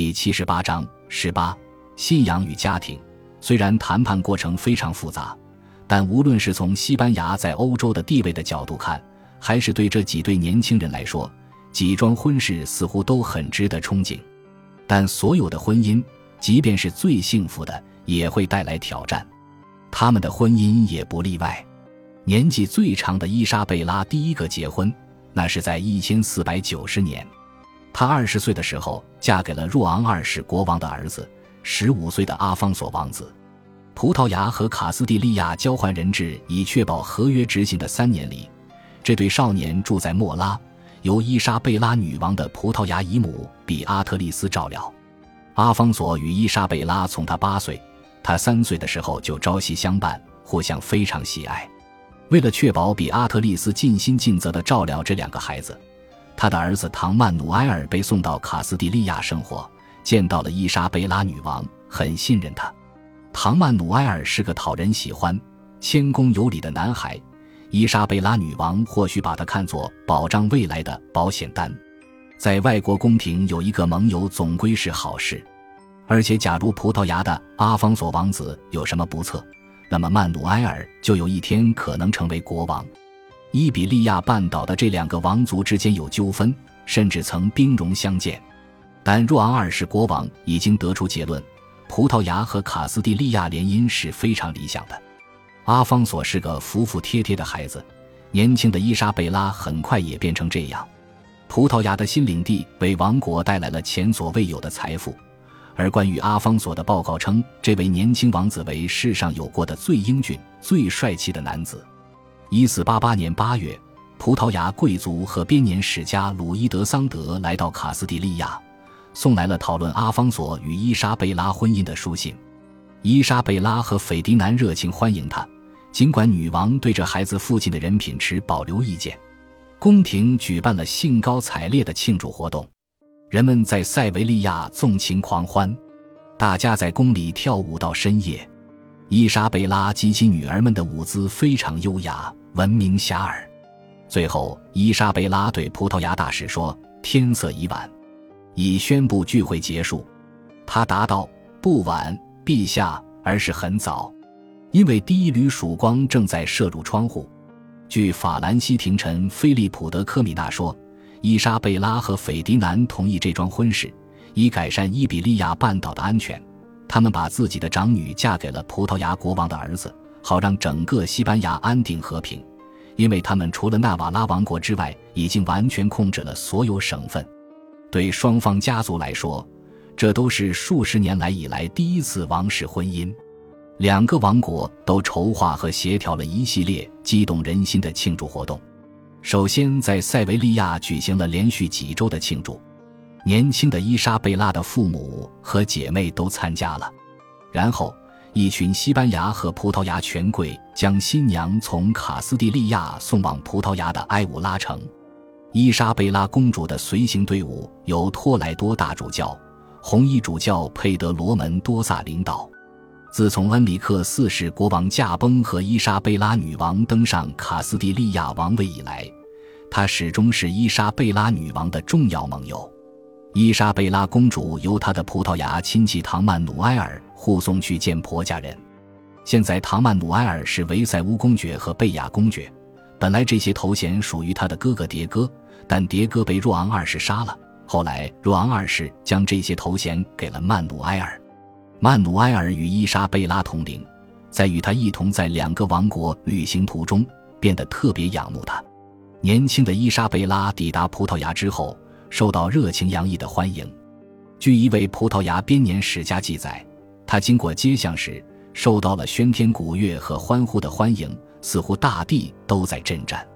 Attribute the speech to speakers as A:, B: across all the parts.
A: 第七十八章十八信仰与家庭。虽然谈判过程非常复杂，但无论是从西班牙在欧洲的地位的角度看，还是对这几对年轻人来说，几桩婚事似乎都很值得憧憬。但所有的婚姻，即便是最幸福的，也会带来挑战。他们的婚姻也不例外。年纪最长的伊莎贝拉第一个结婚，那是在一千四百九十年。她二十岁的时候嫁给了若昂二世国王的儿子，十五岁的阿方索王子。葡萄牙和卡斯蒂利亚交换人质，以确保合约执行的三年里，这对少年住在莫拉，由伊莎贝拉女王的葡萄牙姨母比阿特丽斯照料。阿方索与伊莎贝拉从他八岁，他三岁的时候就朝夕相伴，互相非常喜爱。为了确保比阿特丽斯尽心尽责地照料这两个孩子。他的儿子唐曼努埃尔被送到卡斯蒂利亚生活，见到了伊莎贝拉女王，很信任他。唐曼努埃尔是个讨人喜欢、谦恭有礼的男孩，伊莎贝拉女王或许把他看作保障未来的保险单。在外国宫廷有一个盟友总归是好事，而且假如葡萄牙的阿方索王子有什么不测，那么曼努埃尔就有一天可能成为国王。伊比利亚半岛的这两个王族之间有纠纷，甚至曾兵戎相见。但若昂二世国王已经得出结论：葡萄牙和卡斯蒂利亚联姻是非常理想的。阿方索是个服服帖帖的孩子，年轻的伊莎贝拉很快也变成这样。葡萄牙的新领地为王国带来了前所未有的财富，而关于阿方索的报告称，这位年轻王子为世上有过的最英俊、最帅气的男子。一四八八年八月，葡萄牙贵族和编年史家鲁伊德桑德来到卡斯蒂利亚，送来了讨论阿方索与伊莎贝拉婚姻的书信。伊莎贝拉和斐迪南热情欢迎他，尽管女王对这孩子父亲的人品持保留意见。宫廷举办了兴高采烈的庆祝活动，人们在塞维利亚纵情狂欢，大家在宫里跳舞到深夜。伊莎贝拉及其女儿们的舞姿非常优雅。闻名遐迩。最后，伊莎贝拉对葡萄牙大使说：“天色已晚，已宣布聚会结束。”他答道：“不晚，陛下，而是很早，因为第一缕曙光正在射入窗户。”据法兰西廷臣菲利普德科米纳说，伊莎贝拉和斐迪南同意这桩婚事，以改善伊比利亚半岛的安全。他们把自己的长女嫁给了葡萄牙国王的儿子。好让整个西班牙安定和平，因为他们除了纳瓦拉王国之外，已经完全控制了所有省份。对双方家族来说，这都是数十年来以来第一次王室婚姻。两个王国都筹划和协调了一系列激动人心的庆祝活动。首先，在塞维利亚举行了连续几周的庆祝，年轻的伊莎贝拉的父母和姐妹都参加了。然后。一群西班牙和葡萄牙权贵将新娘从卡斯蒂利亚送往葡萄牙的埃武拉城。伊莎贝拉公主的随行队伍由托莱多大主教、红衣主教佩德罗门多萨领导。自从恩里克四世国王驾崩和伊莎贝拉女王登上卡斯蒂利亚王位以来，她始终是伊莎贝拉女王的重要盟友。伊莎贝拉公主由她的葡萄牙亲戚唐曼努埃尔护送去见婆家人。现在，唐曼努埃尔是维塞乌公爵和贝雅公爵。本来这些头衔属于他的哥哥迭戈，但迭戈被若昂二世杀了。后来，若昂二世将这些头衔给了曼努埃尔。曼努埃尔与伊莎贝拉同龄，在与他一同在两个王国旅行途中，变得特别仰慕他。年轻的伊莎贝拉抵达葡萄牙之后。受到热情洋溢的欢迎。据一位葡萄牙编年史家记载，他经过街巷时受到了喧天鼓乐和欢呼的欢迎，似乎大地都在震颤。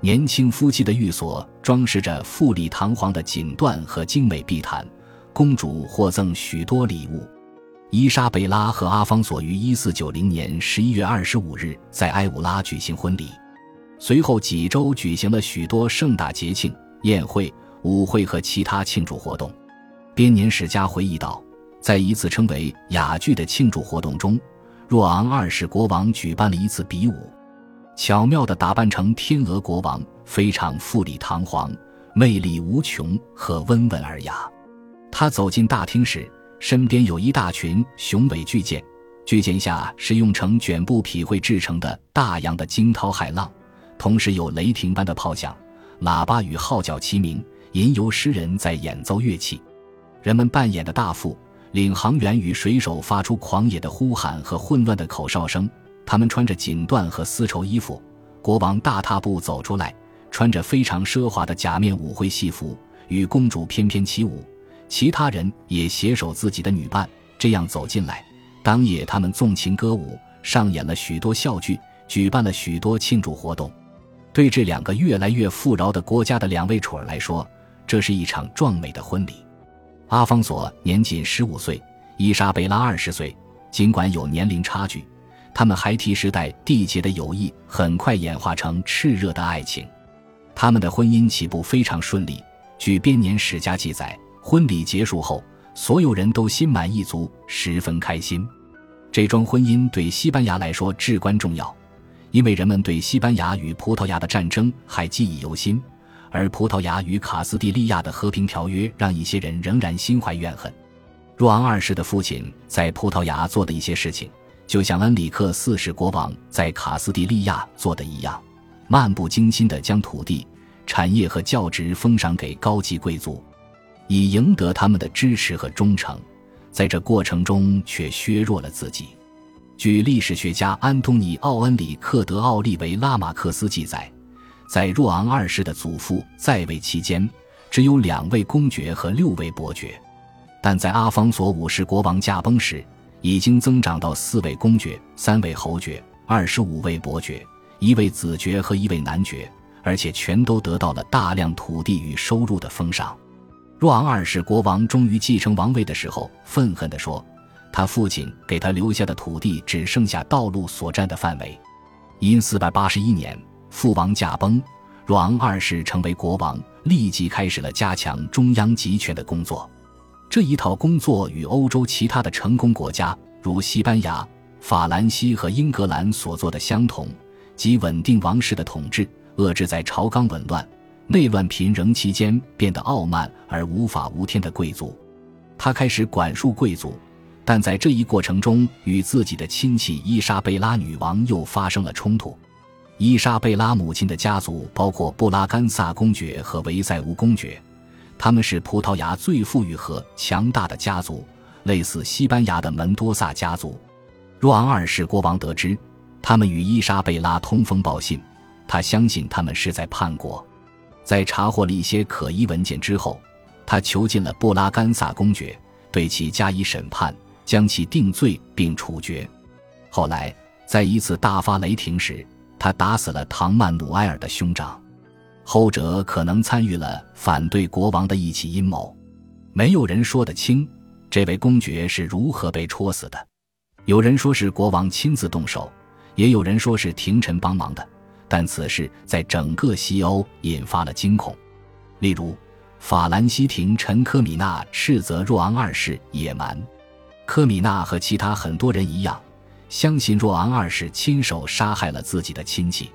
A: 年轻夫妻的寓所装饰着富丽堂皇的锦缎和精美地毯，公主获赠许多礼物。伊莎贝拉和阿方索于1490年11月25日在埃武拉举行婚礼，随后几周举行了许多盛大节庆宴会。舞会和其他庆祝活动，编年史家回忆道，在一次称为“雅剧”的庆祝活动中，若昂二世国王举办了一次比武，巧妙地打扮成天鹅国王，非常富丽堂皇、魅力无穷和温文尔雅。他走进大厅时，身边有一大群雄伟巨舰，巨舰下是用成卷布匹绘制成的大洋的惊涛骇浪，同时有雷霆般的炮响、喇叭与号角齐鸣，吟游诗人在演奏乐器，人们扮演的大副、领航员与水手发出狂野的呼喊和混乱的口哨声。他们穿着锦缎和丝绸衣服，国王大踏步走出来，穿着非常奢华的假面舞会戏服，与公主翩翩起舞。其他人也携手自己的女伴，这样走进来。当夜，他们纵情歌舞，上演了许多笑剧，举办了许多庆祝活动。对这两个越来越富饶的国家的两位储儿来说，这是一场壮美的婚礼。阿方索年仅十五岁，伊莎贝拉二十岁。尽管有年龄差距，他们孩提时代缔结的友谊很快演化成炽热的爱情。他们的婚姻起步非常顺利。据编年史家记载。婚礼结束后，所有人都心满意足，十分开心。这桩婚姻对西班牙来说至关重要，因为人们对西班牙与葡萄牙的战争还记忆犹新，而葡萄牙与卡斯蒂利亚的和平条约让一些人仍然心怀怨恨。若昂二世的父亲在葡萄牙做的一些事情，就像恩里克四世国王在卡斯蒂利亚做的一样，漫不经心地将土地、产业和教职封赏给高级贵族。以赢得他们的支持和忠诚，在这过程中却削弱了自己。据历史学家安东尼·奥恩里克·德奥利维拉马克斯记载，在若昂二世的祖父在位期间，只有两位公爵和六位伯爵；但在阿方索五世国王驾崩时，已经增长到四位公爵、三位侯爵、二十五位伯爵、一位子爵和一位男爵，而且全都得到了大量土地与收入的封赏。若昂二世国王终于继承王位的时候，愤恨地说：“他父亲给他留下的土地只剩下道路所占的范围。”因四百八十一年父王驾崩，若昂二世成为国王，立即开始了加强中央集权的工作。这一套工作与欧洲其他的成功国家，如西班牙、法兰西和英格兰所做的相同，即稳定王室的统治，遏制在朝纲紊乱。内乱频仍期间变得傲慢而无法无天的贵族，他开始管束贵族，但在这一过程中与自己的亲戚伊莎贝拉女王又发生了冲突。伊莎贝拉母亲的家族包括布拉干萨公爵和维塞乌公爵，他们是葡萄牙最富裕和强大的家族，类似西班牙的门多萨家族。若昂二世国王得知他们与伊莎贝拉通风报信，他相信他们是在叛国。在查获了一些可疑文件之后，他囚禁了布拉干萨公爵，对其加以审判，将其定罪并处决。后来，在一次大发雷霆时，他打死了唐曼努埃尔的兄长，后者可能参与了反对国王的一起阴谋。没有人说得清这位公爵是如何被戳死的。有人说是国王亲自动手，也有人说是廷臣帮忙的。但此事在整个西欧引发了惊恐，例如，法兰西廷臣科米纳斥责若昂二世野蛮。科米纳和其他很多人一样，相信若昂二世亲手杀害了自己的亲戚。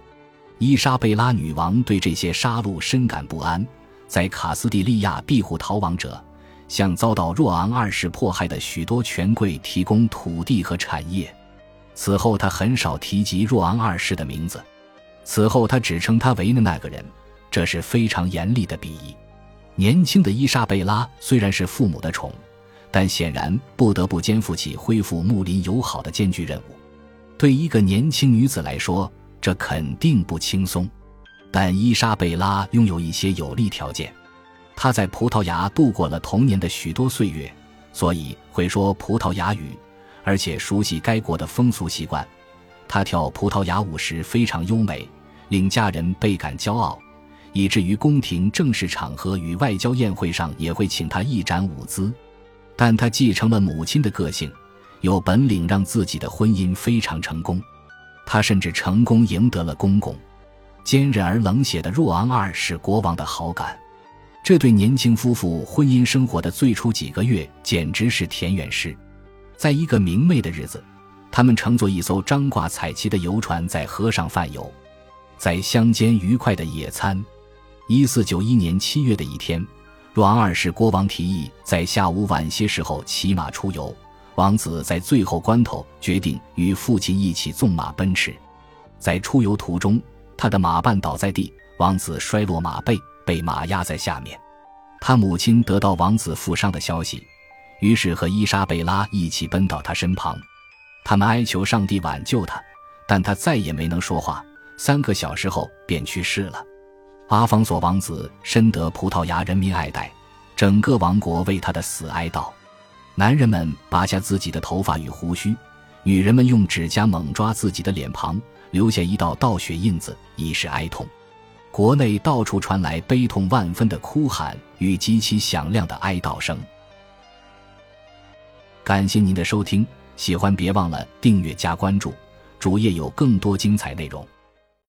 A: 伊莎贝拉女王对这些杀戮深感不安，在卡斯蒂利亚庇护逃亡者，向遭到若昂二世迫害的许多权贵提供土地和产业。此后，他很少提及若昂二世的名字。此后，他只称他为的那个人，这是非常严厉的鄙夷。年轻的伊莎贝拉虽然是父母的宠，但显然不得不肩负起恢复睦邻友好的艰巨任务。对一个年轻女子来说，这肯定不轻松。但伊莎贝拉拥有一些有利条件：她在葡萄牙度过了童年的许多岁月，所以会说葡萄牙语，而且熟悉该国的风俗习惯。她跳葡萄牙舞时非常优美。令家人倍感骄傲，以至于宫廷正式场合与外交宴会上也会请她一展舞姿。但他继承了母亲的个性，有本领让自己的婚姻非常成功。他甚至成功赢得了公公坚韧而冷血的若昂二世国王的好感。这对年轻夫妇婚姻生活的最初几个月简直是田园诗。在一个明媚的日子，他们乘坐一艘张挂彩旗的游船在河上泛游。在乡间愉快的野餐。一四九一年七月的一天，若昂二世国王提议在下午晚些时候骑马出游，王子在最后关头决定与父亲一起纵马奔驰。在出游途中，他的马绊倒在地，王子摔落马背，被马压在下面。他母亲得到王子负伤的消息，于是和伊莎贝拉一起奔到他身旁。他们哀求上帝挽救他，但他再也没能说话。三个小时后便去世了。阿方索王子深得葡萄牙人民爱戴，整个王国为他的死哀悼。男人们拔下自己的头发与胡须，女人们用指甲猛抓自己的脸庞，留下一道道血印子，以示哀痛。国内到处传来悲痛万分的哭喊与极其响亮的哀悼声。感谢您的收听，喜欢别忘了订阅加关注，主页有更多精彩内容。